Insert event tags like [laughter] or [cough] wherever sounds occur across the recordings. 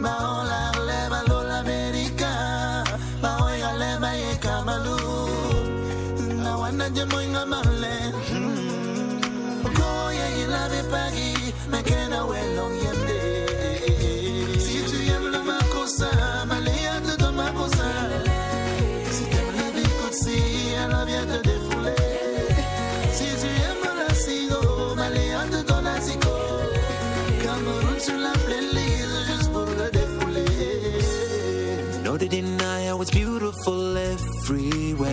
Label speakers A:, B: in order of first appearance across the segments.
A: my beautiful everywhere.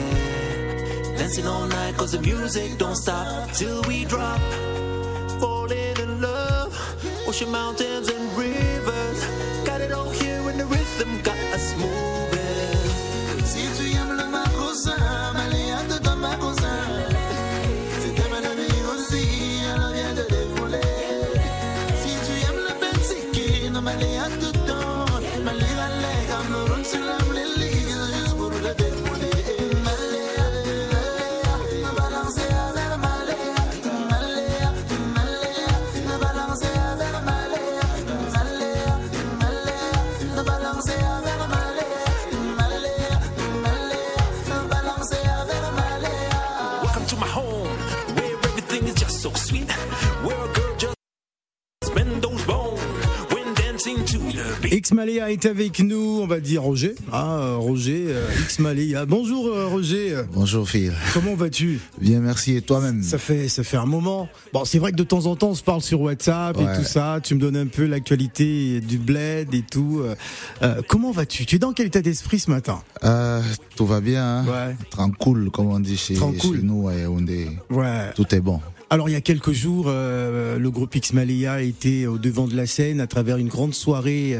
A: Dancing all night cause the music don't stop till we drop. Falling in love, ocean mountains and rivers. Got it all here in the rhythm, got us moving. The beat.
B: X Maléa est avec nous, on va dire Roger. Ah, euh, Roger, euh, X Maléa. Bonjour euh, Roger,
C: Bonjour Phil.
B: comment vas-tu
C: Bien, merci. Et toi-même
B: Ça fait ça fait un moment. Bon, c'est vrai que de temps en temps on se parle sur WhatsApp et tout ça. Tu me donnes un peu l'actualité du bled et tout. Euh, comment vas-tu? Tu es dans quel état d'esprit ce matin?
C: Euh, Tout va bien. Hein
B: Ouais.
C: Tranquille, comme on dit chez, chez nous à Yaoundé.
B: Ouais.
C: Tout est bon.
B: Alors il y a quelques jours, euh, le groupe X était au devant de la scène à travers une grande soirée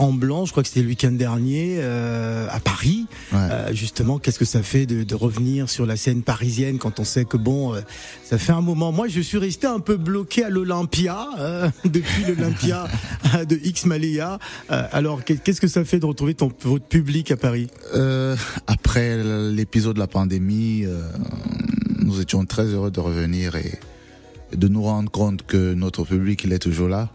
B: en blanc. Je crois que c'était le week-end dernier euh, à Paris.
C: Ouais.
B: Euh, justement, qu'est-ce que ça fait de, de revenir sur la scène parisienne quand on sait que bon, euh, ça fait un moment. Moi, je suis resté un peu bloqué à l'Olympia euh, [laughs] depuis l'Olympia [laughs] de X Maléa. Euh, alors, qu'est- qu'est-ce que ça fait de retrouver ton votre public à Paris?
C: Euh, après l'épisode de la pandémie, euh, nous étions très heureux de revenir et et de nous rendre compte que notre public, il est toujours là.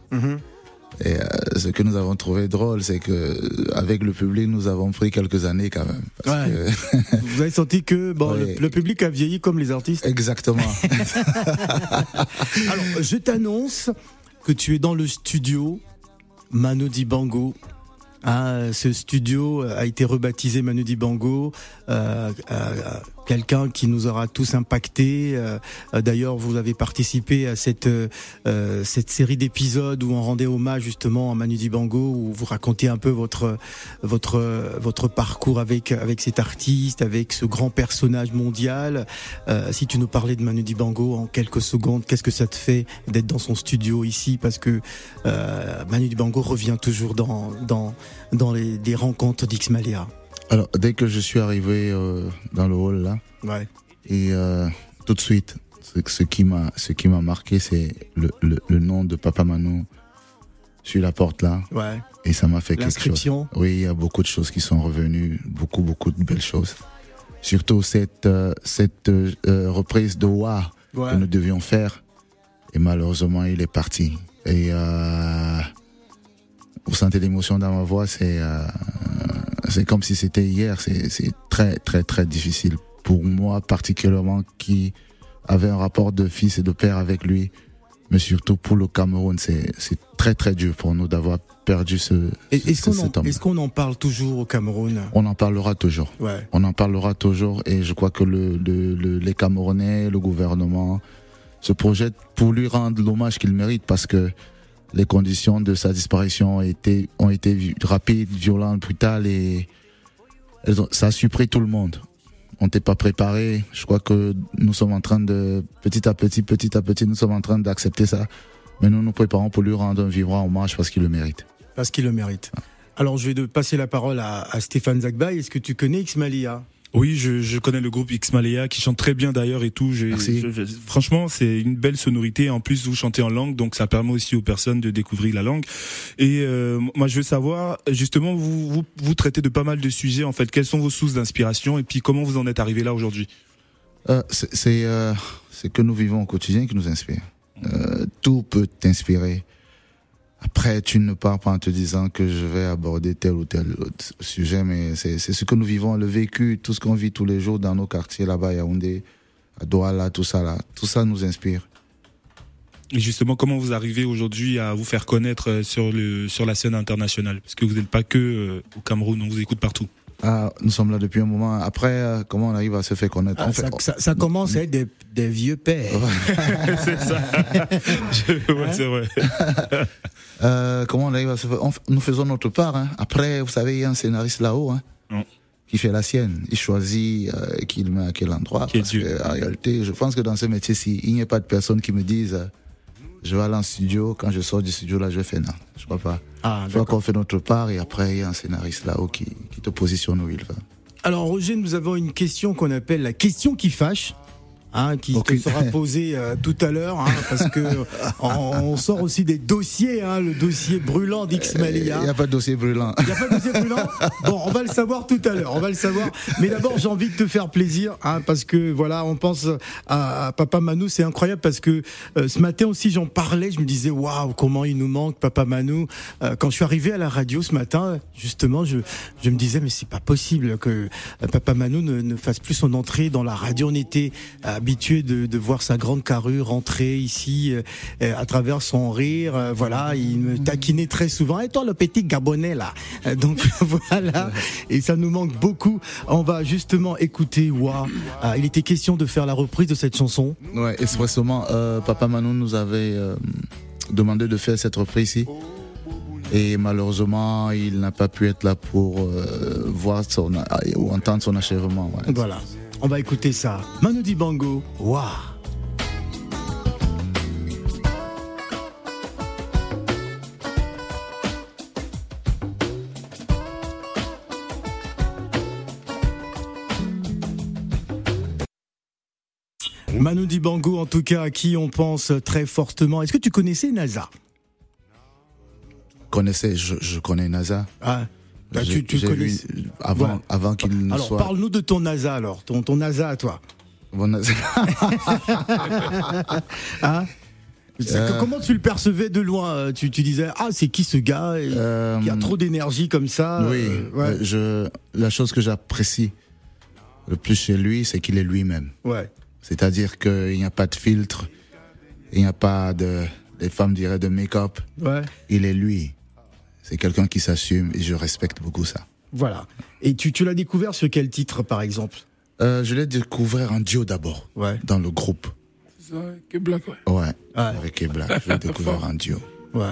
C: Et euh, ce que nous avons trouvé drôle, c'est que euh, avec le public, nous avons pris quelques années quand même. Parce
B: Ouais.
C: que- [laughs]
B: Vous avez senti que bon, le- public a vieilli comme les artistes.
C: Exactement. [laughs]
B: Alors, je t'annonce que tu es dans le studio Mano Dibango. Ah, ce studio a été rebaptisé Manu Dibango, euh, euh, quelqu'un qui nous aura tous impactés. Euh, D'ailleurs, vous avez participé à cette euh, cette série d'épisodes où on rendait hommage justement à Manu Dibango, où vous racontiez un peu votre votre votre parcours avec avec cet artiste, avec ce grand personnage mondial. Euh, si tu nous parlais de Manu Dibango en quelques secondes, qu'est-ce que ça te fait d'être dans son studio ici? Parce que Manu Dibango revient toujours dans dans dans les, les rencontres d'X Maléa.
C: Alors, dès que je suis arrivé euh, dans le hall là,
B: Ouais.
C: Et euh, tout de suite, ce, ce qui m'a ce qui m'a marqué, c'est le, le, le nom de Papa Mano sur la porte là,
B: Ouais.
C: et ça m'a fait quelque chose. Oui, il y a beaucoup de choses qui sont revenues, beaucoup beaucoup de belles choses. Surtout cette euh, cette euh, reprise de Wa
B: Ouais.
C: que nous devions faire, et malheureusement il est parti. Et euh, vous sentez l'émotion dans ma voix, c'est euh, c'est comme si c'était hier. C'est très très très difficile pour moi particulièrement qui avait un rapport de fils et de père avec lui, mais surtout pour le Cameroun, c'est très très dur pour nous d'avoir perdu ce,
B: Est-ce qu'on
C: cet
B: en,
C: homme.
B: est-ce qu'on en parle toujours au Cameroun?
C: On en parlera toujours.
B: Ouais.
C: On en parlera toujours et je crois que le, le- le- les Camerounais, le gouvernement se projettent pour lui rendre l'hommage qu'il mérite parce que les conditions de sa disparition ont été, ont été rapides, violentes, brutales et ça a surpris tout le monde. On n'était pas préparé. Je crois que nous sommes en train de, petit à petit, petit à petit, nous sommes en train d'accepter ça. Mais nous nous préparons pour lui rendre un vibrant hommage parce qu'il le mérite.
B: Parce qu'il le mérite. Alors, je vais de passer la parole à, Stéphane Zagbay. Est-ce que tu connais X Malia
D: Oui, je, je connais le groupe X Malaya qui chante très bien d'ailleurs et tout. Je- je- franchement, c'est une belle sonorité. En plus, vous chantez en langue, donc ça permet aussi aux personnes de découvrir la langue. Et euh, moi, je veux savoir, justement, vous, vous vous traitez de pas mal de sujets. En fait, quelles sont vos sources d'inspiration et puis comment vous en êtes arrivé là aujourd'hui?
C: Euh, c'est euh, que nous vivons au quotidien qui nous inspire. Euh, tout peut t'inspirer. Après, tu ne pars pas en te disant que je vais aborder tel ou tel autre sujet, mais c'est ce que nous vivons, le vécu, tout ce qu'on vit tous les jours dans nos quartiers là-bas, Yaoundé, à Douala, tout ça là, tout ça nous inspire.
D: Et justement, comment vous arrivez aujourd'hui à vous faire connaître euh, sur sur la scène internationale? Parce que vous n'êtes pas que euh, au Cameroun, on vous écoute partout.
C: Ah, nous sommes là depuis un moment. Après, euh, comment on arrive à se faire connaître
B: Ah, ça,
C: fait-
B: ça- ça commence à être des, des vieux pères. [laughs]
D: c'est ça. Je- ouais, c'est vrai. [laughs]
C: Euh, comment on arrive à se faire on f- Nous faisons notre part. Hein. Après, vous savez, il y a un scénariste là-haut hein,
D: Non.
C: qui fait la sienne. Il choisit euh, qui le met à quel endroit. Parce que, en réalité, je pense que dans ce métier-ci, il n'y a pas de personne qui me dise euh, je vais aller en studio. Quand je sors du studio, là, je faire non. Je crois pas.
B: Ah,
C: Je crois qu'on fait notre part et après, il y a un scénariste là-haut qui, qui te positionne où il va.
B: Alors Roger, nous avons une question qu'on appelle la question qui fâche. Hein, qui te sera posée euh, tout à l'heure, hein, parce que [laughs] on, on sort aussi des dossiers, hein, le dossier brûlant d'X
C: Il n'y a pas de dossier brûlant.
B: Il n'y a pas de dossier brûlant? Bon, on va le savoir tout à l'heure, on va le savoir. Mais d'abord, j'ai envie de te faire plaisir, hein, parce que voilà, on pense à, à Papa Manou, c'est incroyable parce que euh, ce matin aussi, j'en parlais, je me disais, waouh, comment il nous manque, Papa Manou. Euh, quand je suis arrivé à la radio ce matin, justement, je, je me disais, mais c'est pas possible que euh, Papa Manou ne, ne fasse plus son entrée dans la radio. On était habitué de, de voir sa grande carrure rentrer ici euh, à travers son rire. euh, voilà, il me taquinait très souvent. Et toi, le petit Gabonais là? Euh, Donc [laughs] voilà, et ça nous manque beaucoup. On va justement écouter Wa. Ah, il était question de faire la reprise de cette chanson.
C: Ouais, expressément, Papa Manou nous avait demandé de faire cette reprise ici. Et malheureusement, il n'a pas pu être là pour euh, voir son, ou entendre son achèvement. ouais.
B: Voilà, on va écouter ça. Manu Dibango, Wa. Manu Dibango, en tout cas, à qui on pense très fortement. Est-ce que tu connaissais NASA?
C: Connaissez, je, je connais NASA.
B: ah, bah, tu, connais.
C: vu avant, qu'il ne
B: Alors,
C: soit.
B: parle-nous de ton NASA, alors, ton, ton NASA à toi.
C: Bon, NASA- [laughs]
B: Hein
C: Euh.
B: Comment tu le percevais de loin euh, tu, tu disais, ah, c'est qui ce gars Il
C: Euh,
B: y a trop d'énergie comme ça.
C: Oui,
B: euh, ouais.
C: je, la chose que j'apprécie le plus chez lui, c'est qu'il est lui-même.
B: ouais.
C: C'est-à-dire qu'il n'y a pas de filtre, il n'y a pas de, les femmes diraient de make-up.
B: Ouais.
C: Il est lui. C'est quelqu'un qui s'assume et je respecte beaucoup ça.
B: Voilà. Et tu, tu l'as découvert sur quel titre, par exemple?
C: Euh, je l'ai découvert en duo d'abord,
B: Ouais.
C: dans le groupe.
E: C'est ça, que Black, ouais.
C: Ouais,
B: Ouais.
C: avec Ebla. Je l'ai [laughs] découvert en duo.
B: Ouais.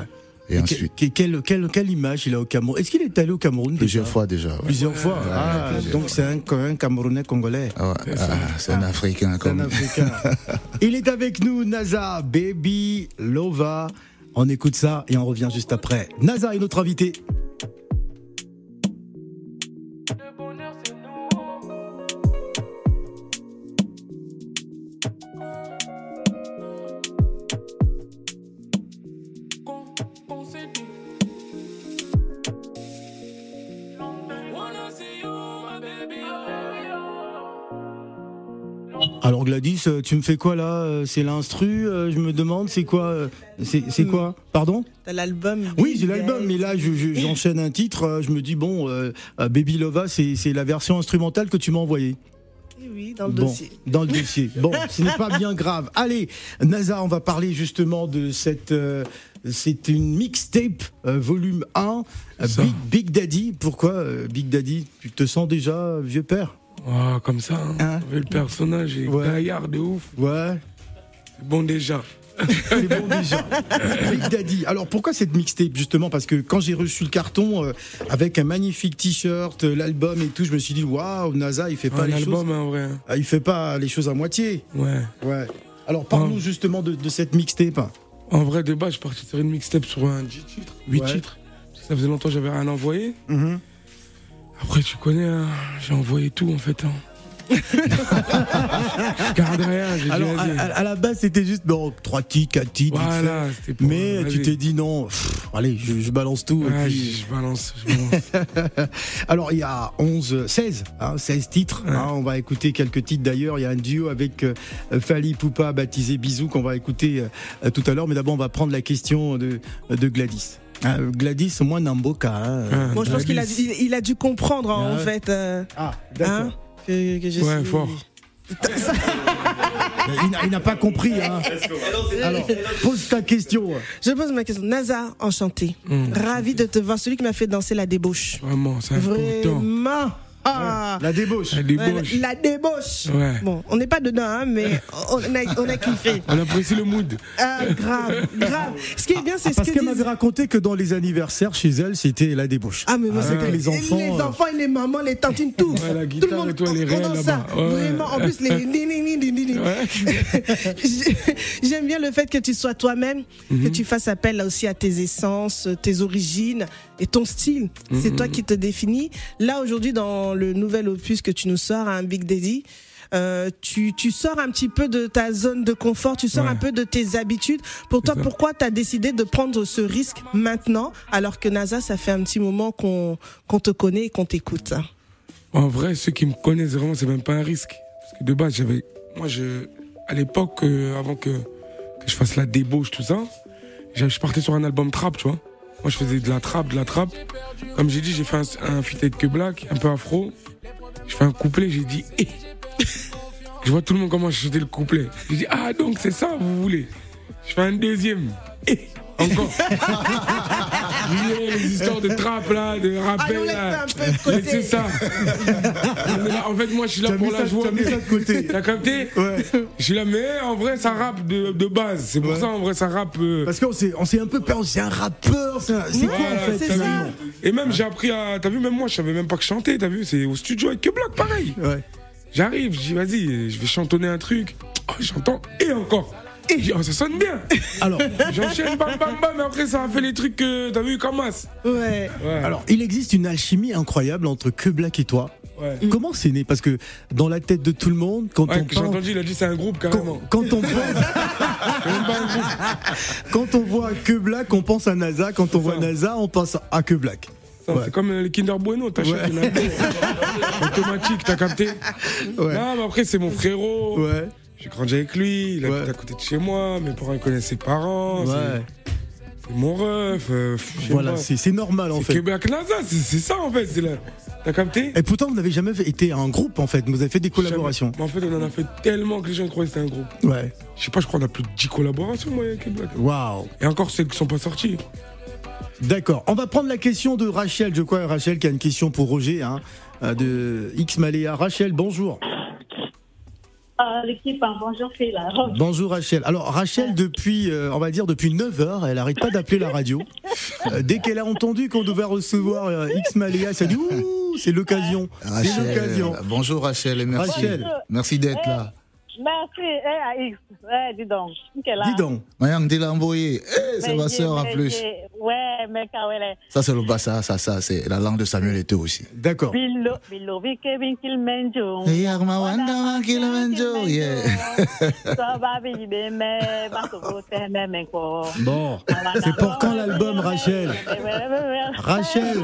C: Et
B: Et
C: ensuite,
B: que- que- quelle, quelle, quelle image il a au Cameroun? Est-ce qu'il est allé au Cameroun
C: plusieurs
B: déjà
C: fois déjà. ouais.
B: Plusieurs fois.
C: Ouais,
B: ah,
C: plusieurs
B: donc c'est un, un Camerounais congolais.
C: Ah ouais, ah, c'est un Africain
B: C'est un
C: comme.
B: Africain. [laughs] Il est avec nous, NASA, Baby Lova. On écoute ça et on revient juste après. NASA est notre invité. Gladys, euh, tu me fais quoi là Euh, C'est l'instru euh, Je me demande, c'est quoi euh, C'est c'est quoi Pardon
F: T'as l'album
B: Oui,
F: Big
B: j'ai l'album, mais là je- je- j'enchaîne un titre. Je me dis bon, euh, Baby Lova, c'est c'est la version instrumentale que tu m'as envoyée.
F: Oui, oui, dans le
B: Bon,
F: dossier.
B: Dans le dossier. [laughs] Bon, ce n'est pas bien grave. Allez, NASA, on va parler justement de cette. euh, c'est une mixtape euh, volume 1, euh,
E: Ça.
B: Big, Big Daddy. Pourquoi euh, Big Daddy? Tu te sens déjà vieux père?
E: Ah, comme ça, hein.
B: Hein
E: Vous le personnage est
B: Ouais.
E: gaillard de ouf.
B: Ouais,
E: bon déjà.
B: c'est bon déjà. [laughs] Big Daddy. Alors pourquoi cette mixtape justement? Parce que quand j'ai reçu le carton euh, avec un magnifique t-shirt, euh, l'album et tout, je me suis dit waouh, NASA, il fait pas
E: Un
B: les
E: album,
B: choses.
E: hein, en vrai. hein.
B: Ah, il fait pas les choses à moitié.
E: Ouais.
B: Ouais. Alors parle-nous justement de, de cette mixtape.
E: En vrai, de base, je parti sur une mixtape sur un 10 titres, 8
B: Ouais.
E: titres. Ça faisait longtemps que j'avais rien envoyé.
B: Mhm.
E: Après, tu connais, hein, j'ai envoyé tout en fait. Hein. [laughs] je garde rien, j'ai
B: Alors à, à- à la base c'était juste bon trois titres, quatre titres. vite
E: Voilà, pour.
B: Mais tu t'es dit non, pff, allez, je, je balance tout. et
E: Ouais,
B: puis-
E: je, je balance. Je balance. [laughs]
B: Alors il y a 11, 16, hein, 16 titres.
E: Ouais.
B: hein, on va écouter quelques titres d'ailleurs. Il y a un duo avec euh, Fali Poupa baptisé Bisou qu'on va écouter euh, tout à l'heure. Mais d'abord on va prendre la question de, de Gladys. Ah, Gladys, moi Namboka. hein.
E: Ah,
F: Bon, je pense qu'il a,
E: Gladys.
F: il, il a dû comprendre hein,
B: Ah
F: en
B: ouais.
F: fait. euh,
B: Ah,
F: hein, que, que je
E: Ouais,
F: suis-
E: fort. [laughs]
B: Il n'a- pas compris. Hein. Alors, pose ta question.
F: Je pose ma question. Naza, enchanté.
E: Hmm.
F: Ravi de te voir. Celui qui m'a fait danser la débauche.
E: Vraiment, c'est important.
F: Vraiment. Ah.
B: La débauche.
E: La débauche.
F: la, la débauche.
E: Ouais.
F: Bon, on n'est pas dedans, hein, mais on a, on a kiffé.
E: On apprécie le mood.
F: Ah, grave, grave. Ce qui est bien, c'est
B: Ah, parce
F: ce que
B: qu'elle
F: disent-
B: m'avait raconté que dans les anniversaires chez elle, c'était la débauche.
F: Ah, mais moi,
B: Avec
F: c'est
B: les enfants,
F: Les
B: euh.
F: enfants et les mamans, les tantines, tout.
E: Ouais, la
F: tout le monde
E: et
F: danse ça.
E: là-bas. Ouais.
F: Vraiment, en plus, les. [laughs] J'aime bien le fait que tu sois toi-même, que
E: Mhm.
F: tu fasses appel là aussi à tes essences, tes origines et ton style. C'est
E: Mhm.
F: toi qui te définis. Là, aujourd'hui, dans le nouvel opus que tu nous sors, un Big Daddy, euh, tu, tu sors un petit peu de ta zone de confort, tu sors
E: Ouais.
F: un peu de tes habitudes. Pour toi,
E: ça.
F: pourquoi tu as décidé de prendre ce risque maintenant, alors que NASA, ça fait un petit moment qu'on qu'on te connaît et qu'on t'écoute?
E: En vrai, ceux qui me connaissent vraiment, c'est même pas un risque. Parce que de base, j'avais. Moi, je. À l'époque, euh, avant que, que je fasse la débauche, tout ça, je partais sur un album trap, tu vois. Moi, je faisais de la trap, de la trap. Comme j'ai dit, j'ai fait un, un que Black, un peu afro. Je fais un couplet, j'ai dit, eh. Je vois tout le monde comment je chantais le couplet. J'ai dit, ah, donc c'est ça, vous voulez. Je fais un deuxième. Eh. Encore. [laughs] Les histoires de trap, là, de rappel, là. Laissez ça. En fait, moi, je suis là pour la
B: ça-
E: joie.
B: t'as mis ça de côté.
E: T'as capté
B: Ouais.
E: Je suis là, mais en vrai, ça rappe de, de base. C'est pour
B: Ouais.
E: ça, en vrai, ça rappe. euh,
B: Parce qu'on s'est, on s'est un peu perdu. C'est un rappeur. C'est, un- c'est quoi
E: voilà,
B: en fait?
F: c'est
E: Et même, j'ai appris à. T'as vu, même moi, je savais même pas que chanter. T'as vu? C'est au studio avec que Block, pareil.
B: Ouais.
E: J'arrive, je dis, vas-y, je vais chantonner un truc. Oh, j'entends, et encore. Et oh, ça sonne bien.
B: Alors, [laughs]
E: J'enchaîne, bam, bam, bam, mais après, ça a fait les trucs que. T'as vu, comme as.
F: Ouais.
E: Ouais.
B: alors, il existe une alchimie incroyable entre Que Black et toi.
E: ouais.
B: Comment c'est né? Parce que dans la tête de tout le monde, quand
E: Ouais,
B: on parle,
E: entendu, il a dit, c'est un groupe,
B: quand,
E: carrément.
B: quand on [laughs]
E: pas un groupe. [laughs]
B: quand on voit Que Black, on pense à NASA. Quand on voit. NASA, on pense à Que Black. Ouais.
E: C'est comme euh, les Kinder Bueno, t'achètes
B: Ouais.
E: automatique, t'as capté
B: Ouais.
E: Non, mais après, c'est mon frérot.
B: Ouais.
E: J'ai grandi avec lui, il
B: Ouais.
E: habite à côté de chez moi, mes parents ils connaissent ses parents,
B: Ouais.
E: c'est mon ref. euh,
B: Voilà, c'est, normal en fait.
E: Québec NASA, c'est c'est ça en fait. T'as capté?
B: Et pourtant, vous n'avez jamais été un groupe en fait. Vous avez fait des collaborations.
E: Mais en fait, on en a fait tellement que les gens croyaient que c'était un groupe.
B: Ouais.
E: Je sais pas, je crois qu'on a plus de 10 collaborations, moi, avec Québec.
B: Waouh.
E: Et encore celles qui sont pas sorties.
B: D'accord. On va prendre la question de Rachel. Je crois Rachel qui a une question pour Roger hein, euh, de X Maléa. Rachel, bonjour.
G: Ah, l'équipe, hein, bonjour, là. [laughs]
B: Bonjour Rachel. Alors Rachel, depuis, euh, on va dire depuis 9 heures, elle arrête pas d'appeler la radio. [laughs] Euh, dès qu'elle a entendu qu'on devait recevoir euh, X Maléa, elle s'est dit ouh, c'est l'occasion. C'est l'occasion.
C: bonjour Rachel et merci.
B: Rachel.
C: Merci d'être là.
G: Merci, eh, à X. Ouais, dis donc.
B: Dis donc.
C: Mayang dit envoyé. Eh, c'est
G: Mais
C: ma soeur en
G: mais
C: plus.
G: Ouais, mais quand elle est.
C: Ça, c'est le bassa, ça, ça, c'est la langue de Samuel Eto'o aussi.
B: D'accord.
G: Bilo, bilo, vike, vinkil, menjo.
C: Hey, Arma, wanda, wankil, menjo, yeah. [laughs]
G: Ça va, mais, ko.
B: Bon, c'est pour quand l'album Rachel Rachel,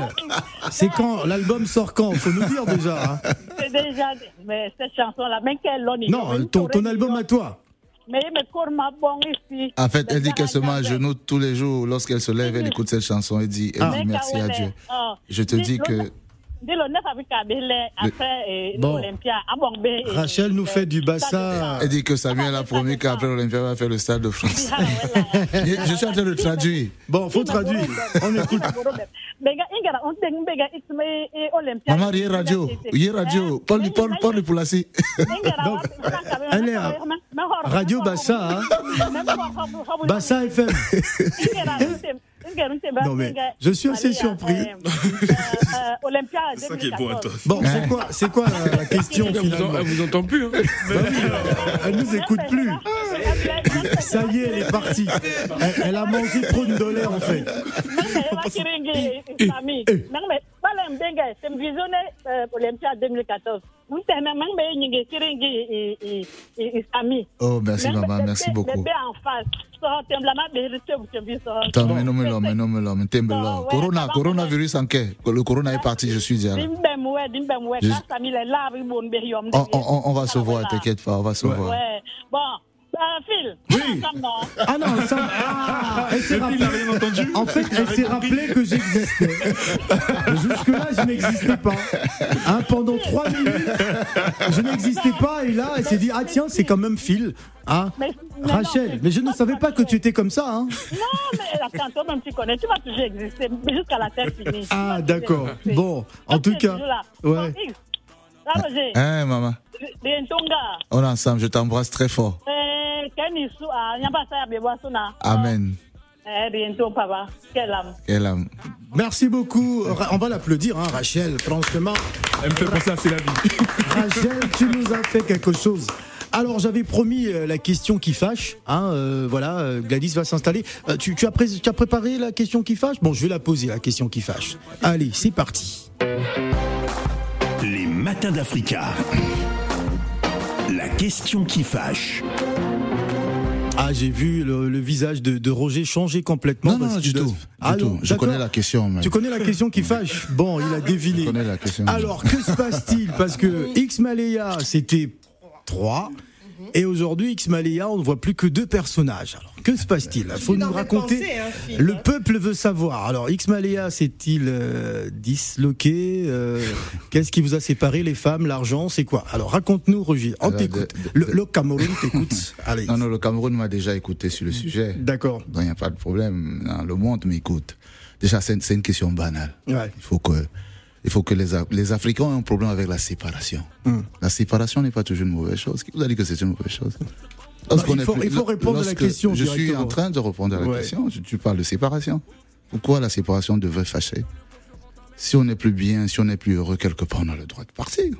B: c'est quand L'album sort quand? Faut nous dire déjà. hein.
G: C'est déjà, mais cette chanson-là, mais quelle l'on y-
B: Non, ton, ton album à toi.
C: En fait, elle dit qu'elle se met à genoux tous les jours. Lorsqu'elle se lève, elle écoute cette chanson et dit, elle
B: Ah.
C: dit merci à Dieu. Je te dis que
G: Dis le 9 avec Kabele, après, et
B: Bon. Rachel nous fait du bassa.
C: elle dit que Samuel a promis qu'après l'Olympia va faire le stade de France. Je je suis en train de traduire.
B: Bon, faut traduire. On écoute.
C: Maman, il y a radio. Il y a radio. Parle pour la si.
B: Donc, elle est à Radio Bassa, hein. Bassa FM. Non, mais je suis assez surpris. [laughs]
D: C'est ça qui est beau à toi.
B: Bon, c'est quoi, c'est quoi la, la question finalement
E: elle vous entend plus. Hein.
B: Elle nous écoute plus. Ça y est, elle est partie. Elle, elle a mangé trop de dollars en fait.
G: Olympia 2014.
C: Oh, merci maman, merci beaucoup.
G: Bébé en face. Sort, temblama, vérité, vous te vis, sort.
C: Attends, mais non, mais non, mais non, mais non, mais t'aimes là. Corona, coronavirus en quai. Le corona est parti, je suis déjà
G: on
C: On,
G: dit.
C: on, on va se
G: Ah,
C: voir, t'inquiète pas, on va se voir.
G: Ouais. Bon, Euh, Phil,
B: Oui.
G: ensemble, non
B: Ah non, ça, ah, elle s'est
D: Il
B: rappelé.
D: n'a rien entendu.
B: En fait, elle s'est rappelé que j'existais. Jusque-là, je n'existais pas. Hein, pendant trois minutes, je n'existais pas. Et là, elle s'est dit, ah tiens, c'est quand même Phil. Hein
G: Mais- mais
B: Rachel,
G: non,
B: mais je ne savais pas que tu étais comme ça. Hein
G: Non, mais attends, toi-même tu connais, tu vas toujours exister, mais jusqu'à la terre finie.
B: Ah, d'accord. Bon, en tout cas, ouais.
G: Bon, X, là, Roger,
C: Hein, maman On est ensemble, je t'embrasse très fort.
G: eh, Kenny Su, ah, ya Asuna.
C: Amen.
G: Eh, papa, quelle âme.
C: Quelle âme.
B: Merci beaucoup. On va l'applaudir, hein, Rachel. Franchement,
D: Elle me fait penser à C'est la vie.
B: Rachel, tu nous as fait quelque chose. Alors j'avais promis euh, la question qui fâche, hein, euh, voilà, euh, Gladys va s'installer. Euh, tu, tu as pré- tu as préparé la question qui fâche? Bon, je vais la poser, la question qui fâche. Allez, c'est parti.
H: Les matins d'Africa. La question qui fâche.
B: Ah, j'ai vu le, le visage de, de Roger changer complètement.
C: Non, non,
B: parce
C: non,
B: qu'il
C: du tout.
B: Ah,
C: du tout. Je connais la question, mais.
B: Tu connais la question qui [laughs] fâche Bon, il a deviné.
C: Je connais la question.
B: Alors, que se passe-t-il Parce que X Malaya, c'était 3. Et aujourd'hui, X Malaya, on ne voit plus que deux personnages. Alors, que se passe-t-il Il faut nous raconter.
F: hein, Phil,
B: Le
F: hein.
B: peuple veut savoir. Alors, X Malaya s'est-il euh, disloqué Euh, [laughs] Qu'est-ce qui vous a séparé Les femmes, l'argent, c'est quoi Alors, raconte-nous, Roger. On
C: Alors,
B: t'écoute. Le, le Cameroun t'écoute. [laughs] Allez.
C: Non, non, le Cameroun m'a déjà écouté sur le sujet.
B: D'accord.
C: Donc, il n'y a pas de problème. Non, le monde m'écoute. Déjà, c'est une, question banale.
B: Ouais.
C: Il faut que, il faut que les, A- les Africains aient un problème avec la séparation.
B: Hmm.
C: La séparation n'est pas toujours une mauvaise chose. Qui vous a dit que c'est une mauvaise chose?
B: Bah, il faut- il faut répondre à la question
C: Je suis en train de répondre à la
B: Ouais.
C: question. Tu, parles de séparation. Pourquoi la séparation devrait fâcher? Si on n'est plus bien, si on n'est plus heureux quelque part, on a le droit de partir.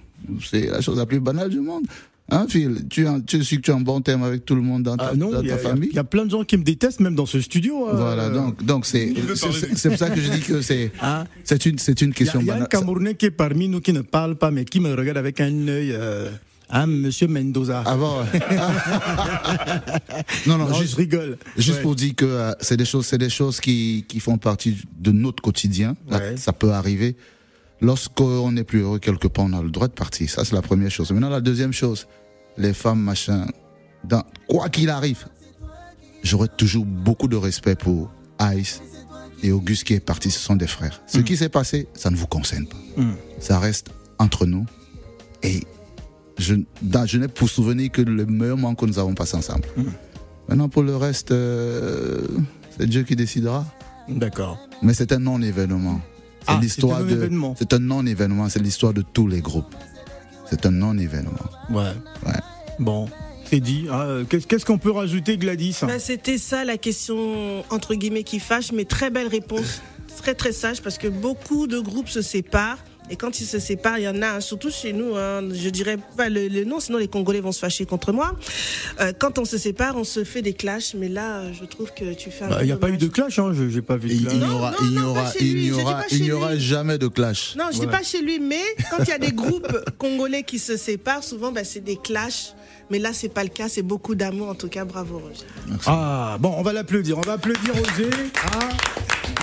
C: C'est la chose la plus banale du monde. Hein, Phil? Tu, tu sais que tu es en bon terme avec tout le monde dans ta,
B: Ah non,
C: dans
B: il y,
C: ta
B: a-
C: famille
B: il y a plein de gens qui me détestent, même dans ce studio. euh,
C: Voilà, donc donc c'est c'est- pour ça que je dis que c'est [laughs]
B: Hein?
C: c'est une c'est une
B: Il y, a-
C: question
B: il y a un
C: banale.
B: Camerounais qui est parmi nous qui ne parle pas, mais qui me regarde avec un œil. Euh, hein, Monsieur Mendoza.
C: Ah bon ouais. Non non,
B: non,
C: juste
B: je rigole.
C: juste
B: Ouais.
C: pour dire que euh, c'est des choses c'est des choses qui qui font partie de notre quotidien. Là,
B: Ouais.
C: Ça peut arriver. Lorsqu'on n'est plus heureux quelque part, on a le droit de partir. Ça c'est la première chose. Maintenant la deuxième chose, les femmes machin, dans quoi qu'il arrive, j'aurai toujours beaucoup de respect pour Ice et Auguste qui est parti. Ce sont des frères. Ce qui s'est passé, ça ne vous concerne pas.
B: Mm.
C: ça reste entre nous. Et je, dans- je n'ai pour souvenir que le meilleur moment que nous avons passé ensemble.
B: Mm.
C: Maintenant, pour le reste, euh, c'est Dieu qui décidera.
B: D'accord.
C: Mais c'est un non-événement. C'est
B: Ah,
C: l'histoire
B: c'est un
C: de. C'est un non-événement. C'est l'histoire de tous les groupes. C'est un non-événement.
B: Ouais.
C: Ouais.
B: Bon, c'est dit. hein, euh, Qu'est-ce qu'est-ce qu'on peut rajouter, Gladys
F: Bah, C'était ça la question entre guillemets qui fâche, mais très belle réponse, très très sage parce que beaucoup de groupes se séparent. Et quand ils se séparent, il y en a, surtout chez nous, hein, je dirais pas le, le nom, sinon les Congolais vont se fâcher contre moi. Euh, quand on se sépare, on se fait des clashs, mais là, euh, je trouve que tu fais un
B: Bah, Il n'y a pas eu de clash, hein, je j'ai pas vu de
C: Il
B: clash.
C: il n'y aura,
F: non,
C: il aura, il
F: dis
C: aura, il aura jamais de clash.
F: Non, je dis
B: Ouais.
F: pas chez lui, mais quand il y a des groupes [laughs] congolais qui se séparent, souvent, bah, c'est des clashs. Mais là, c'est pas le cas, c'est beaucoup d'amour. En tout cas, bravo, Roger.
B: Ah, bon, on va l'applaudir. On va applaudir Roger. Ah,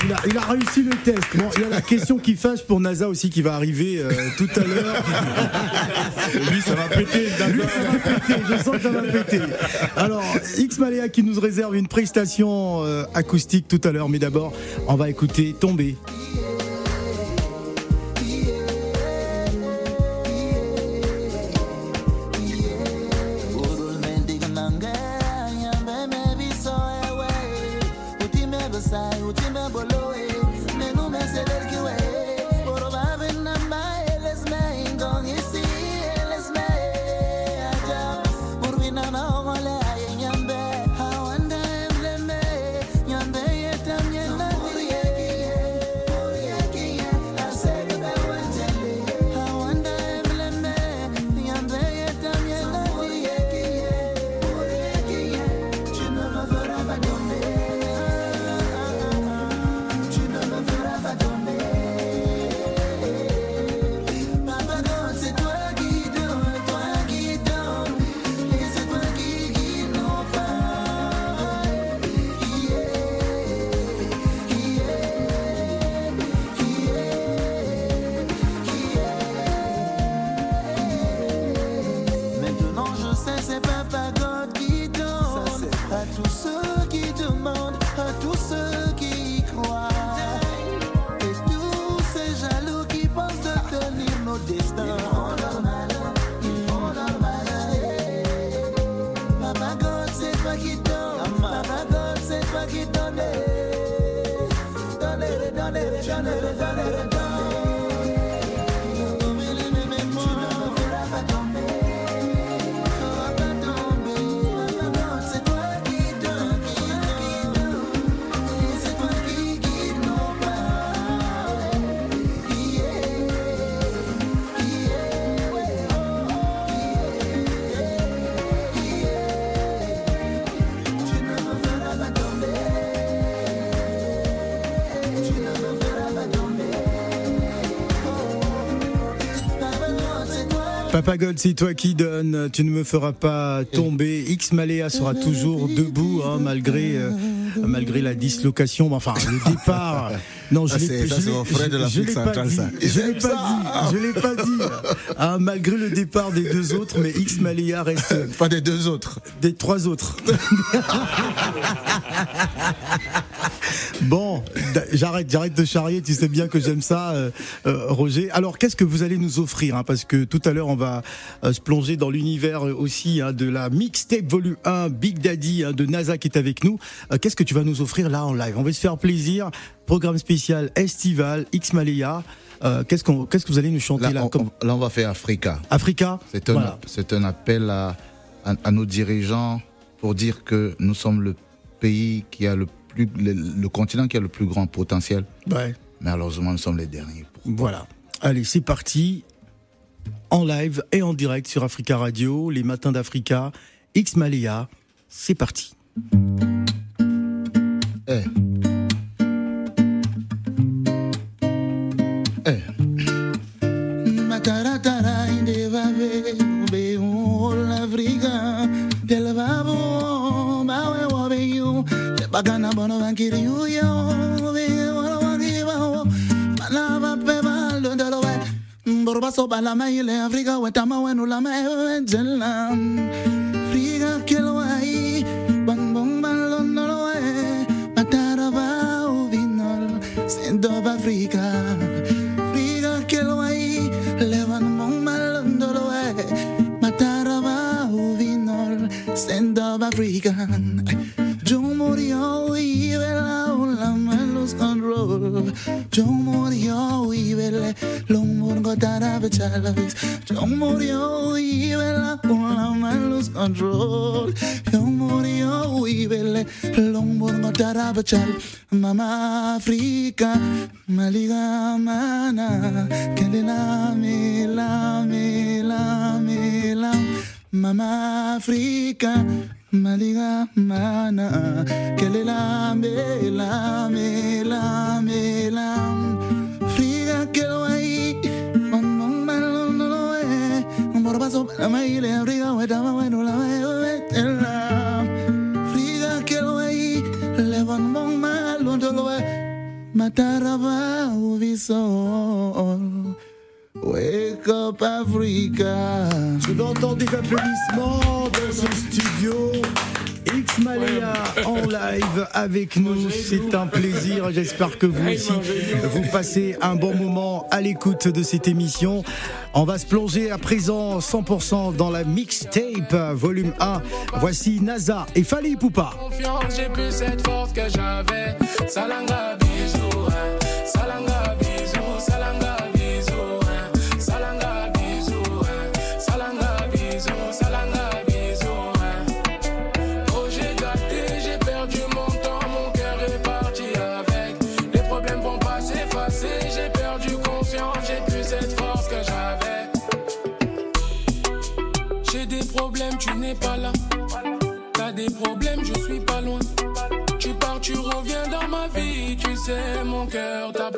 B: il, a, il a réussi le test. Bon, il y a la question qui fâche pour NASA aussi qui va arriver euh, tout à l'heure. [laughs]
D: Lui, ça va péter.
B: Lui, ça va péter, je sens que ça va péter. Alors, X Maléa qui nous réserve une prestation euh, acoustique tout à l'heure, mais d'abord, on va écouter Tomber.
C: done it, done it, done. God, c'est toi qui
B: donne, tu ne me feras pas tomber. X Maléa sera toujours debout, hein, malgré, euh, malgré la dislocation, enfin le [laughs] départ. Non, je l'ai pas dit. Je l'ai pas dit, je l'ai pas dit. Hein, malgré le départ des deux autres, mais X Maléa reste
I: Pas des deux autres.
B: des trois autres. [laughs] Bon, j'arrête, j'arrête de charrier. Tu sais bien que j'aime ça, euh, euh, Roger. Alors, qu'est-ce que vous allez nous offrir hein, Parce que tout à l'heure, on va euh, se plonger dans l'univers aussi hein, de la mixtape volume 1 Big Daddy hein, de NASA qui est avec nous. Qu'est-ce que tu vas nous offrir là en live? On va se faire plaisir. Programme spécial estival X Malaya. Qu'est-ce qu'on, qu'est-ce que vous allez nous chanter
J: Là,
B: là,
J: on,
B: comme
J: là, on va faire Africa.
B: Africa?
J: C'est un,
B: Voilà.
J: c'est un appel à, à, à nos dirigeants pour dire que nous sommes le pays qui a le plus, le, le continent qui a le plus grand potentiel.
B: Ouais.
J: Malheureusement, nous sommes les derniers.
B: Voilà. Allez, c'est parti. En live et en direct sur Africa Radio, les matins d'Africa, X Malaya. C'est parti.
J: Eh.
C: basoba lama ile afrika wetama wenu lama ewejela friga kelwai bangbong balon noroe mataraba uvinol sendoba afrika friga kelwai levan mong balon noroe mataraba sendo sendoba afrika tarabe chalavis John Morio y vela la malos control. John Morio y vele Lomburgo tarabe chal Mama Africa Maliga mana. Kendela me la me la me la Mama Africa Maliga mana. Kelela me la me la me la la maile Africa weta ma wenu la wetela Africa kelwai Levan mong malon no e Mataraba uvisol Wake up Africa
B: Je veux entendre des applaudissements dans ce studio. Malaya en live avec nous, c'est un plaisir. J'espère que vous aussi, vous passez un bon moment à l'écoute de cette émission. On va se plonger à présent 100% dans la mixtape volume 1. Voici NASA et Fali Poupa.
K: confiance, j'ai plus cette force que j'avais. Pas là. T'as des problèmes, je suis pas loin. Tu pars, tu reviens dans ma vie. Tu sais, mon cœur, ta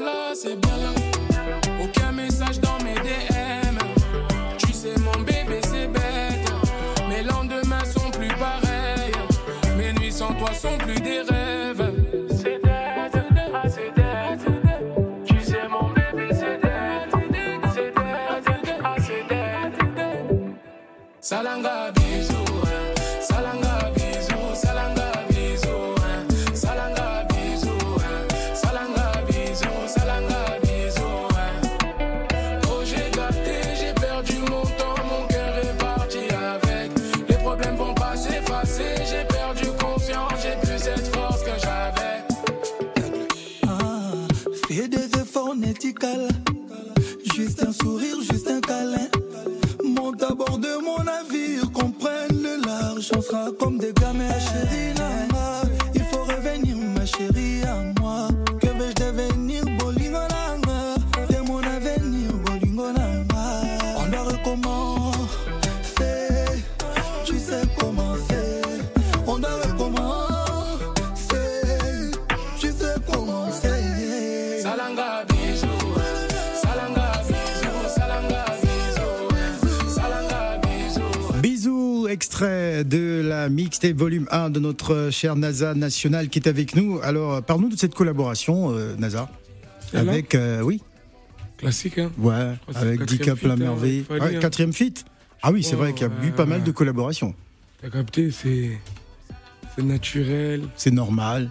L: Juste un sourire, juste un câlin.
B: Extrait de la mixtape volume 1 de notre cher NASA national qui est avec nous. Alors, parle-nous de cette collaboration, euh, NASA. Avec, euh, oui,
E: Classique, hein.
B: ouais, avec Dicap la
E: hein,
B: merveille.
E: Fali,
B: Ouais,
E: hein.
B: quatrième feat Ah oui, c'est
E: Oh,
B: vrai qu'il y a eu pas mal de collaborations.
E: T'as capté, c'est. C'est naturel.
B: C'est normal.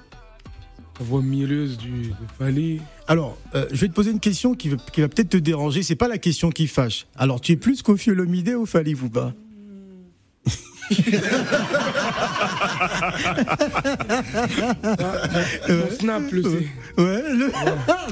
E: La voix mielleuse du, de Fali.
B: Alors, euh, je vais te poser une question qui, va- qui va peut-être te déranger. C'est pas la question qui fâche. Alors, tu es plus Kofi Olomide ou Falif ou pas
E: Mon snap, le c'est.
B: Ouais, le...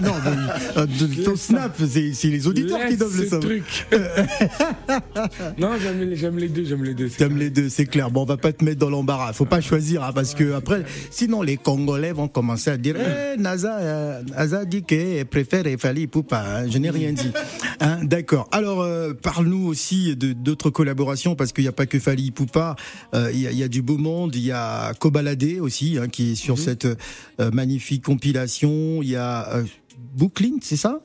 B: non, mais, euh, ton snap, c'est les auditeurs qui doivent le savoir.
E: truc. [laughs] non, j'aime les, deux, j'aime les deux.
B: T'aimes les deux, c'est clair. Bon, on va pas te mettre dans l'embarras. Faut pas choisir, hein, parce que après, sinon les Congolais vont commencer à dire, eh, NASA, euh, NASA dit qu'elle préfère Fali Poupa. hein. Je n'ai rien dit. Hein, D'accord. Alors, euh, parle-nous aussi de d'autres collaborations, parce qu'il n'y a pas que Fali Poupa. Euh, Il y, a, il y a du beau monde. Il y a Kobalade aussi, hein, qui est sur cette euh, magnifique compilation. Il y a euh, Bookling, c'est ça?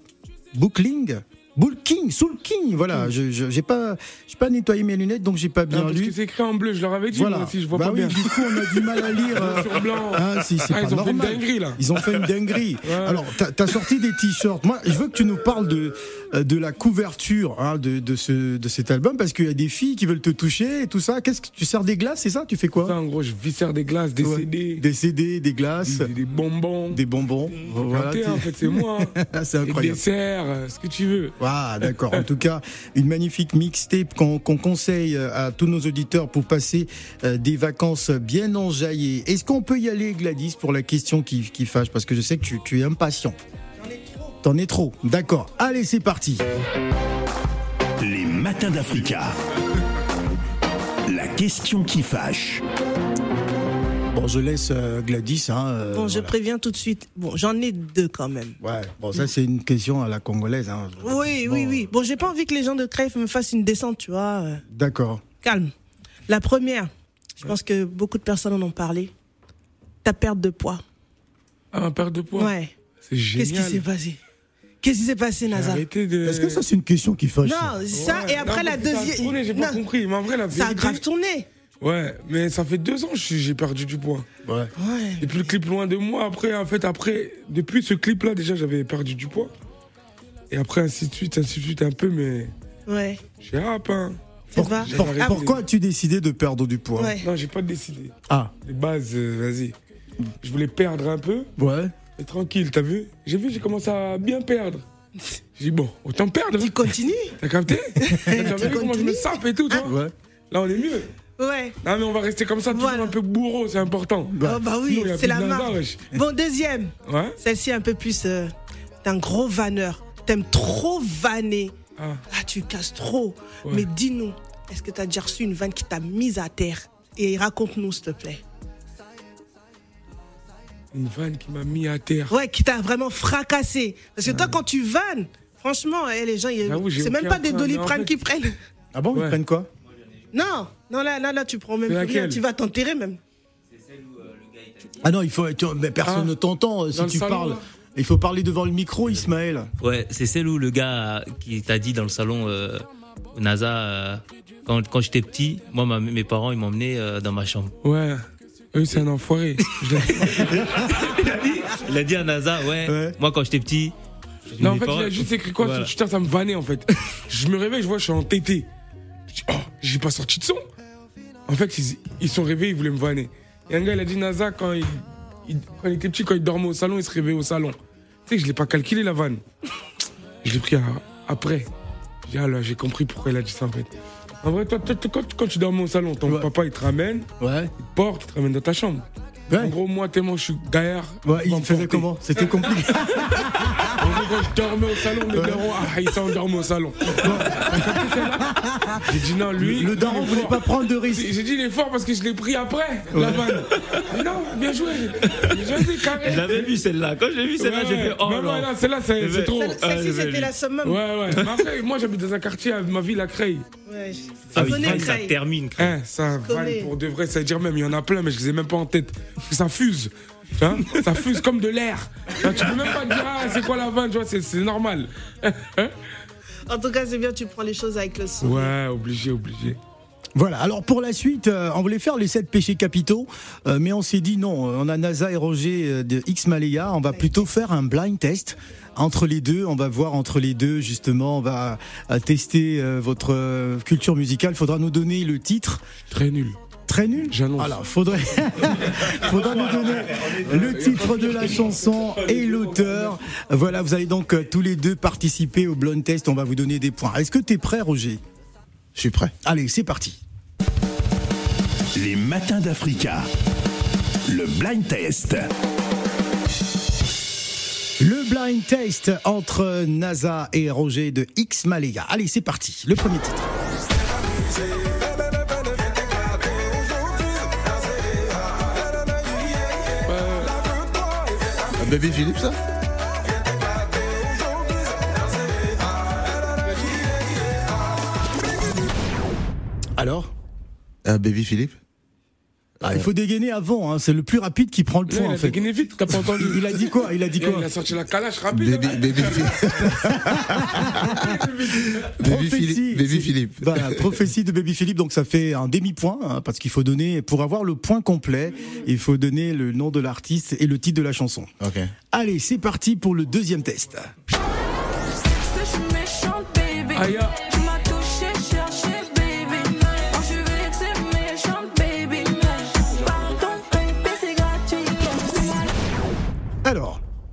B: Bookling? Bulking, Soulking, voilà, je je- j'ai pas j'ai pas nettoyé mes lunettes donc j'ai pas bien
E: Non, parce
B: lu.
E: que c'est écrit en bleu, je leur avais dit,
B: Voilà.
E: moi aussi, je vois
B: Bah
E: pas
B: oui,
E: bien.
B: Du coup, on a du mal à lire. [laughs] euh,
E: Sur blanc.
B: hein, si, c'est
E: Ah,
B: pas
E: ils ont fait une dinguerie, là.
B: Ils ont fait une dinguerie. [laughs]
E: Ouais.
B: Alors, t'as as sorti des t-shirts. Moi, je veux que tu nous parles de de la couverture hein, de de ce de cet album parce qu'il y a des filles qui veulent te toucher et tout ça. Qu'est-ce que tu sers des glaces, c'est ça? Tu fais quoi?
E: Ça, en gros, je viscère des glaces, des
B: Ouais.
E: CD,
B: Des CD, des glaces,
E: des, des bonbons.
B: des bonbons. Voilà,
E: en fait, c'est moi. [laughs]
B: c'est
E: Des
B: incroyable.
E: desserts, euh, ce que tu veux.
B: Ah, d'accord. En tout cas, une magnifique mixtape qu'on qu'on conseille euh, à tous nos auditeurs pour passer euh, des vacances bien enjaillées. Est-ce qu'on peut y aller, Gladys, pour la question qui, qui fâche? Parce que je sais que tu, tu es impatient. T'en es trop. D'accord. Allez, c'est parti.
H: Les matins d'Africa. La question qui fâche.
B: Bon, je laisse euh, Gladys. Hein, euh,
F: Bon, je
B: voilà.
F: préviens tout de suite. Bon, j'en ai deux quand même.
B: Ouais, bon, ça, c'est une question à la congolaise. Hein.
F: Oui, oui,
B: Bon,
F: oui. Bon, j'ai pas envie que les gens de Crève me fassent une descente, tu vois. euh,
B: D'accord.
F: Calme. La première, je pense que beaucoup de personnes en ont parlé. Ta perte de poids.
E: Ah, ma perte de poids.
F: Ouais.
E: C'est génial.
F: Qu'est-ce qui s'est passé? Qu'est-ce qui s'est passé,
E: de.
B: Est-ce que ça, c'est une question qui fâche
F: Non, ça,
E: Ouais.
F: et après
E: Non,
F: la
E: que ça a
F: deuxième.
E: tourné, j'ai pas compris. Mais en vrai, la
F: Ça a
E: vérité.
F: grave tourné.
E: Ouais, mais ça fait deux ans que j'ai perdu du poids.
B: Ouais.
F: Ouais.
E: Depuis le clip loin de moi, après, en fait, après, depuis ce clip-là, déjà, j'avais perdu du poids. Et après, ainsi de suite, ainsi de suite, un peu, mais
F: Ouais.
E: j'ai hâte, hein.
F: Va
E: j'ai
B: Pour- pourquoi as-tu décidé de perdre du poids
F: Ouais.
E: Non, j'ai pas décidé.
B: Ah,
E: Les bases, euh, vas-y. Je voulais perdre un peu,
B: ouais.
E: Et tranquille, t'as vu J'ai vu, j'ai commencé à bien perdre. J'ai dit, bon, autant perdre.
F: Tu continues
E: T'as capté [laughs] T'as vu comment je me sape et tout, tu vois
B: Ouais.
E: Là, on est mieux.
F: Ouais.
E: Non, mais on va rester comme ça, toujours
F: Voilà.
E: un peu bourreau, c'est important.
F: oh, bah oui, c'est la marque. Bon, deuxième.
E: Ouais
F: Celle-ci un peu plus. euh, T'es un gros vanneur. T'aimes trop vanner.
E: Ah.
F: Ah, tu casses trop.
E: Ouais.
F: Mais dis-nous, est-ce que t'as déjà reçu une vanne qui t'a mise à terre? Et raconte-nous, s'il te plaît.
E: Une vanne qui m'a mis à terre.
F: Ouais, qui t'a vraiment fracassé. Parce que toi, quand tu vannes, franchement, eh, les gens, c'est même pas des
E: mais en
F: doliprane
E: fait-
F: qui prennent.
B: Ah bon, ils prennent quoi?
F: Non, non, là, là, là, tu prends même rien. Tu vas t'enterrer même.
B: Ah non, il faut. tu- mais personne
E: Ah.
B: ne t'entend euh, si
E: le
B: tu
E: salon,
B: parles.
E: là?
B: Il faut parler devant le micro, Ismaël.
M: Ouais, c'est celle où le gars qui t'a dit dans le salon euh, au NASA, euh, quand, quand j'étais petit, moi, ma- mes parents, ils m'emmenaient euh, dans ma chambre.
E: Ouais. Eux, c'est un enfoiré.
M: Il a dit à NASA, ouais,
B: Ouais.
M: moi, quand j'étais petit.
E: non, en fait, il a juste écrit quoi
M: Voilà.
E: sur Twitter, ça me vannait en fait. je me réveille, je vois, je suis en tété. Je dis, oh, j'ai pas sorti de son. En fait, ils, ils sont réveillés, ils voulaient me vanner. Et un gars, il a dit, NASA, quand il, il- quand il était petit, quand il dormait au salon, il se réveillait au salon. Tu sais, je l'ai pas calculé la vanne. Je l'ai pris à- après. J'ai ah là, j'ai compris pourquoi il a dit ça en fait. En vrai, toi, toi, toi, quand, quand tu dormais au salon, ton
B: Ouais.
E: papa, il te ramène,
B: Ouais.
E: il te porte, il te ramène dans ta chambre. En gros, moi, tellement je suis gaillard.
B: Ouais, il faisait comment? C'était compliqué. [laughs]
E: En gros, quand je dormais au salon, le daron, ah, il s'endormait au salon. J'ai dit non, lui.
B: Le daron voulait pas prendre de risque.
E: J'ai dit, il est fort parce que je l'ai pris après, la vanne. Mais non, bien joué. Je
M: l'avais vu celle-là. Quand j'ai vu celle-là,
E: Ouais,
M: j'ai
E: ouais.
M: fait oh
E: Non, non,
M: non.
E: non, celle-là, c'est trop.
F: Celle- Celle-ci, c'était la summum.
E: Ouais, ouais. [laughs] Après, moi, j'habite dans un quartier, ma ville, à Creil.
F: Ouais.
M: Ah
F: Je
M: oui,
F: connais
M: ça termine.
E: Hein, ça pour de vrai, c'est-à-dire même, il y en a plein, mais je les ai même pas en tête. Ça fuse. Ça fuse comme de l'air. Tu vois, Tu peux même pas dire, ah, c'est quoi la vanne, tu vois, c'est c'est normal.
F: En tout cas, c'est bien, tu prends les choses avec le sourire.
E: Ouais, obligé, obligé.
B: Voilà, alors pour la suite, euh, on voulait faire les 7 péchés capitaux, euh, mais on s'est dit non, on a NASA et Roger euh, de X Malaya, on va plutôt faire un blind test entre les deux, on va voir entre les deux justement, on va tester euh, votre culture musicale, il faudra nous donner le titre.
E: Très nul.
B: Très nul
E: J'annonce.
B: Alors, faudrait, [laughs] faudra nous donner le titre de la chanson et l'auteur. Voilà, vous allez donc euh, tous les deux participer au blind test, on va vous donner des points. Est-ce que tu es prêt Roger?
C: Je suis prêt.
B: Allez, c'est parti.
H: Les matins d'Africa. Le blind test.
B: Le blind test entre NASA et Roger de X Malaya. Allez, c'est parti. Le premier titre.
C: Baby Philippe, ça
B: Alors?
C: Euh, Baby Philippe?
B: Ah, Il faut dégainer avant, hein, c'est le plus rapide qui prend le point
E: il
B: en
E: a
B: fait.
E: dégainé vite, t'as pas entendu.
B: Il a dit quoi? Il a dit quoi?
E: il a sorti la calache rapide.
C: Baby,
E: hein.
C: baby, Philippe. [laughs] Baby Philippe. Baby Philippe.
B: Voilà, prophétie de Baby Philippe, donc ça fait un demi-point, hein, parce qu'il faut donner, pour avoir le point complet, il faut donner le nom de l'artiste et le titre de la chanson.
C: Ok.
B: Allez, c'est parti pour le deuxième test.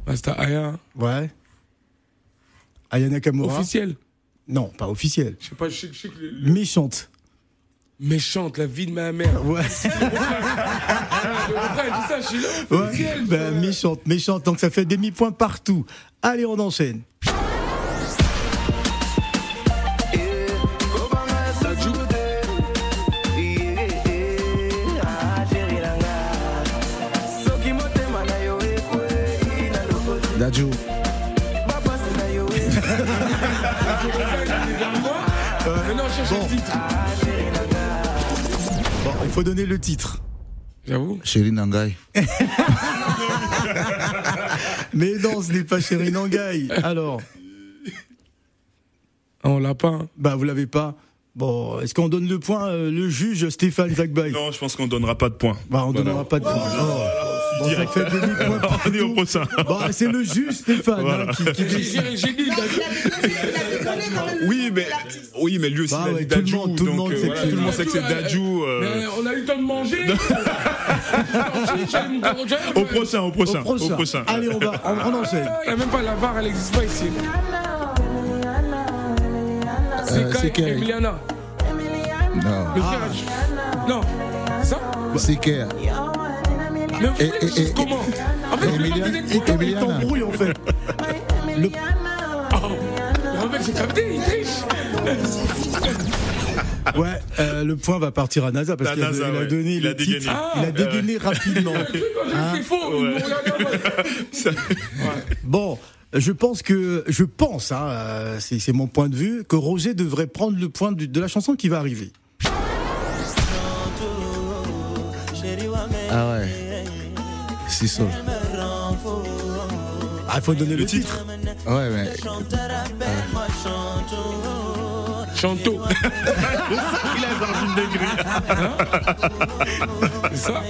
B: Alors,
E: Basta Aya.
B: ouais. Aya Nakamura.
E: Officiel.
B: Non, pas officiel.
E: Je sais pas, je sais, je sais que le-
B: Méchante.
E: méchante, la vie de ma mère.
B: Ouais. [laughs]
E: Ça, je suis là.
B: Ouais,
E: Officiel.
B: ben, méchante, méchante, donc ça fait demi-point partout. Allez, on enchaîne.
E: Cherche
B: Bon.
E: le titre.
B: Bon, il faut donner le titre.
E: J'avoue.
C: Chérie Nangai. [laughs]
B: Mais non, ce n'est pas Chéri Nangai. Alors,
E: Ah, on l'a pas. hein.
B: bah vous l'avez pas. Bon, est-ce qu'on donne le point euh, le juge Stéphane Zagbay
D: Non, je pense qu'on donnera pas de points.
B: Bah on donnera pas de point. Oh. Bon, ça fait demi-point
D: On est au
B: partout.
D: prochain.
B: Bah, c'est le juge Stéphane hein, qui, qui
E: dit.
D: Oui, mais oui, mais lui aussi
B: Bah
D: il a
B: ouais,
D: dit
B: tout le
D: Dadju,
B: monde- tout le
D: donc,
B: monde
D: euh,
B: sait
D: voilà,
B: que
D: tout le monde
E: c'est
D: sait que c'est
E: Dadju,
D: euh,
E: Mais on a eu le temps de manger. [laughs]
D: Au prochain, au prochain,
B: Au prochain. Allez, on va, on, on enchaîne.
E: Il n'y a même pas la barre, elle n'existe pas ici.
C: Euh,
E: C'est Kai. Emiliana.
C: Non.
E: Le frère. Non, ça
C: C'est Kea.
E: Mais
C: Et-
E: frère,
C: et-
E: je- comment En fait, je vais pas
C: Emiliana-
E: donner de
B: Il t'embrouille en fait. Le-
E: Oh. En fait, j'ai capté, il triche.
B: Ouais, euh, le point va partir à NASA parce qu'il a, a
D: ouais.
B: donné
D: Il
B: le
D: a dégainé.
E: Ah,
B: il a dégainé rapidement. Hein
E: C'est faux. mode- [laughs]
B: Bon, je pense que, je pense, hein, euh, c'est mon point de vue, que Roger devrait prendre le point du- de la chanson qui va arriver.
C: Ah ouais.
B: Ah, il faut donner le, titre.
C: Ouais, mais.
E: Chanto. [laughs]
D: Il a sorti une dinguerie. [laughs]
E: C'est ça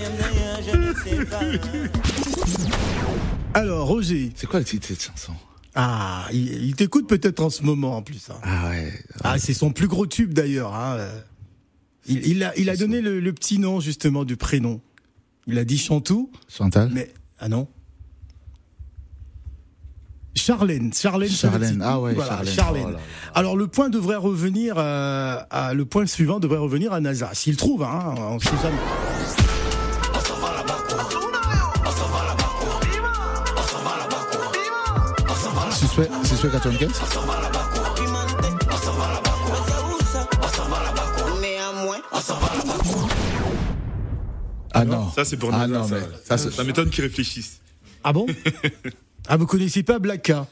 E: [laughs]
B: Alors, Roger,
C: C'est quoi le titre de cette chanson?
B: Ah, il, il t'écoute peut-être en ce moment en plus. hein.
C: Ah ouais.
B: Ah, c'est son plus gros tube d'ailleurs. hein. Il, il a, il a donné le, le petit nom justement du prénom. Il a dit Chantou.
C: Chantal.
B: Mais ah non. Charlène, Charlène,
C: Charlène, ah ouais,
B: voilà,
C: Charlène.
B: Alors le point devrait revenir euh, à le point suivant devrait revenir à NASA s'il trouve, hein, on sait jamais.
C: Suspect, suspect 95. Ah non.
D: Ça, c'est pour
C: Ah non,
D: ça.
C: mais ça,
D: m'étonne qu'ils réfléchissent.
B: Ah bon [laughs] Ah, vous connaissiez pas Blacka?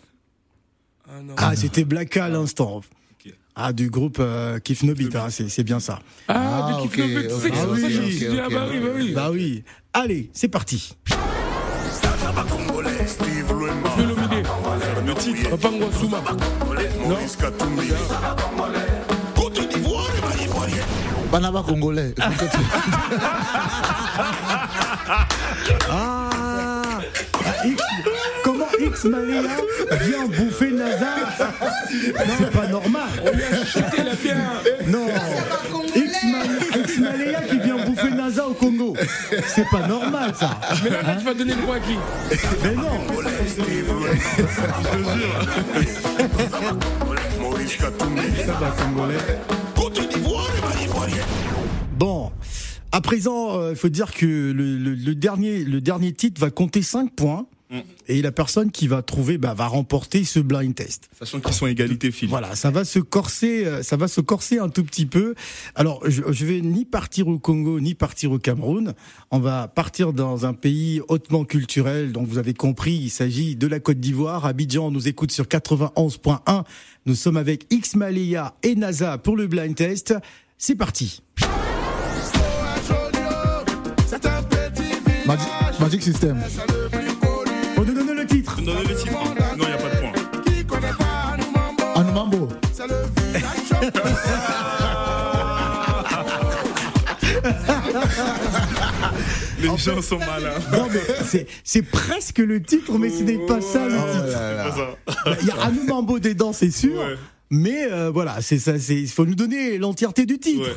E: Ah non.
B: Ah, c'était Blacka à l'instant. Ah, du groupe euh, Kif No Beat, hein, c'est c'est bien ça.
E: Ah,
C: Ah,
E: du le
C: ok,
E: c'est que c'est pour ça que je ah bah oui, bah oui.
B: Bah oui. Allez, c'est parti.
D: Le titre.
E: Papa Ngwasuma.
C: Panama congolais.
B: Ah, [laughs] Ah, X, Comment X Malaya vient bouffer NASA Non, c'est pas normal.
E: Chuté la pierre.
B: Non. X, Mal- X Malaya qui vient bouffer NASA au Congo. C'est pas normal ça.
E: Mais là, là, tu vas donner le droit à qui?
B: Mais non. Ça va, Congolais. Bon. À présent, euh, il faut dire que le, le- le dernier, le dernier titre va compter 5 points. Et la personne qui va trouver bah, va remporter ce blind test.
D: Sachant qu'ils sont égalité, Phil.
B: Voilà, ça va se corser, euh, ça va se corser un tout petit peu. Alors, je, je vais ni partir au Congo ni partir au Cameroun. On va partir dans un pays hautement culturel. Donc, vous avez compris, il s'agit de la Côte d'Ivoire. Abidjan on nous écoute sur 91.1. Nous sommes avec X Malaya et NASA pour le blind test. C'est parti.
C: Magic, Magic System.
B: On nous donne le titre.
D: Non, le titre. Non, il n'y a pas de point.
C: Anumambo. [laughs]
D: Les gens sont malins.
B: Non, mais c'est, presque le titre, mais ce n'est pas ça le
C: Oh
B: titre. Il y a Anumambo dedans, c'est sûr.
D: Ouais.
B: Mais euh, voilà, c'est ça. C'est il faut nous donner l'entièreté du titre.
D: Ouais.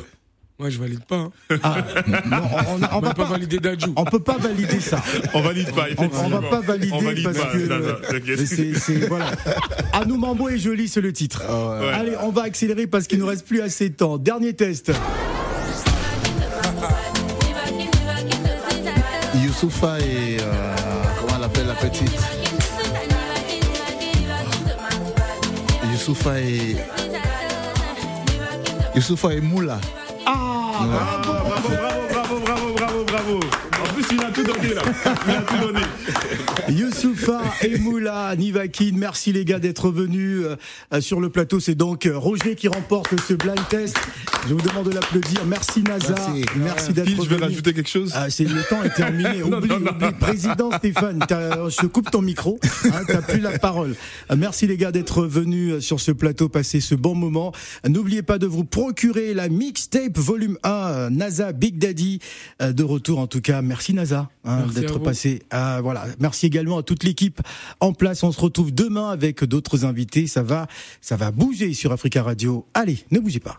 E: Moi, je valide pas. Hein.
B: Ah, non, on, on, on
E: On
B: va
E: pas
B: pas,
E: valider Dajou.
B: on peut pas valider ça. [laughs]
D: On valide pas,
B: On,
D: effectivement.
B: on va pas valider
D: On valide
B: parce
D: pas,
B: que
D: t'inquiète.
B: c'est, c'est- voilà. Anumambo est joli, c'est le titre.
C: Ah ouais.
B: Allez, on va accélérer parce qu'il nous reste plus assez de temps. Dernier test.
C: Youssoufa et. euh, comment elle appelle la petite? Youssoufa et. Youssoufa et Moula.
B: Ah,
D: Bravo, bravo, bravo, bravo, donné là. Il a tout donné.
B: Youssoufa et Moula, Nivakin, merci les gars d'être venus euh, euh, sur le plateau. C'est donc euh, Roger qui remporte ce blind test. Je vous demande de l'applaudir. Merci NASA,
C: Merci.
B: merci d'être
D: Phil, je vais
B: venu.
D: rajouter quelque chose.
B: Ah, c'est le temps est terminé. [laughs]
D: Non,
B: Oublie,
D: non, non.
B: oublie. Président Stéphane, t'as- je te coupe ton micro. Hein, T'as plus la parole. Merci les gars d'être venus sur ce plateau, passer ce bon moment. N'oubliez pas de vous procurer la mixtape volume 1 euh, NASA Big Daddy de retour en tout cas. Merci NASA hein, d'être passé. Voilà. Merci également à toute l'équipe en place. On se retrouve demain avec d'autres invités. Ça va, ça va bouger sur Africa Radio. Allez, ne bougez pas.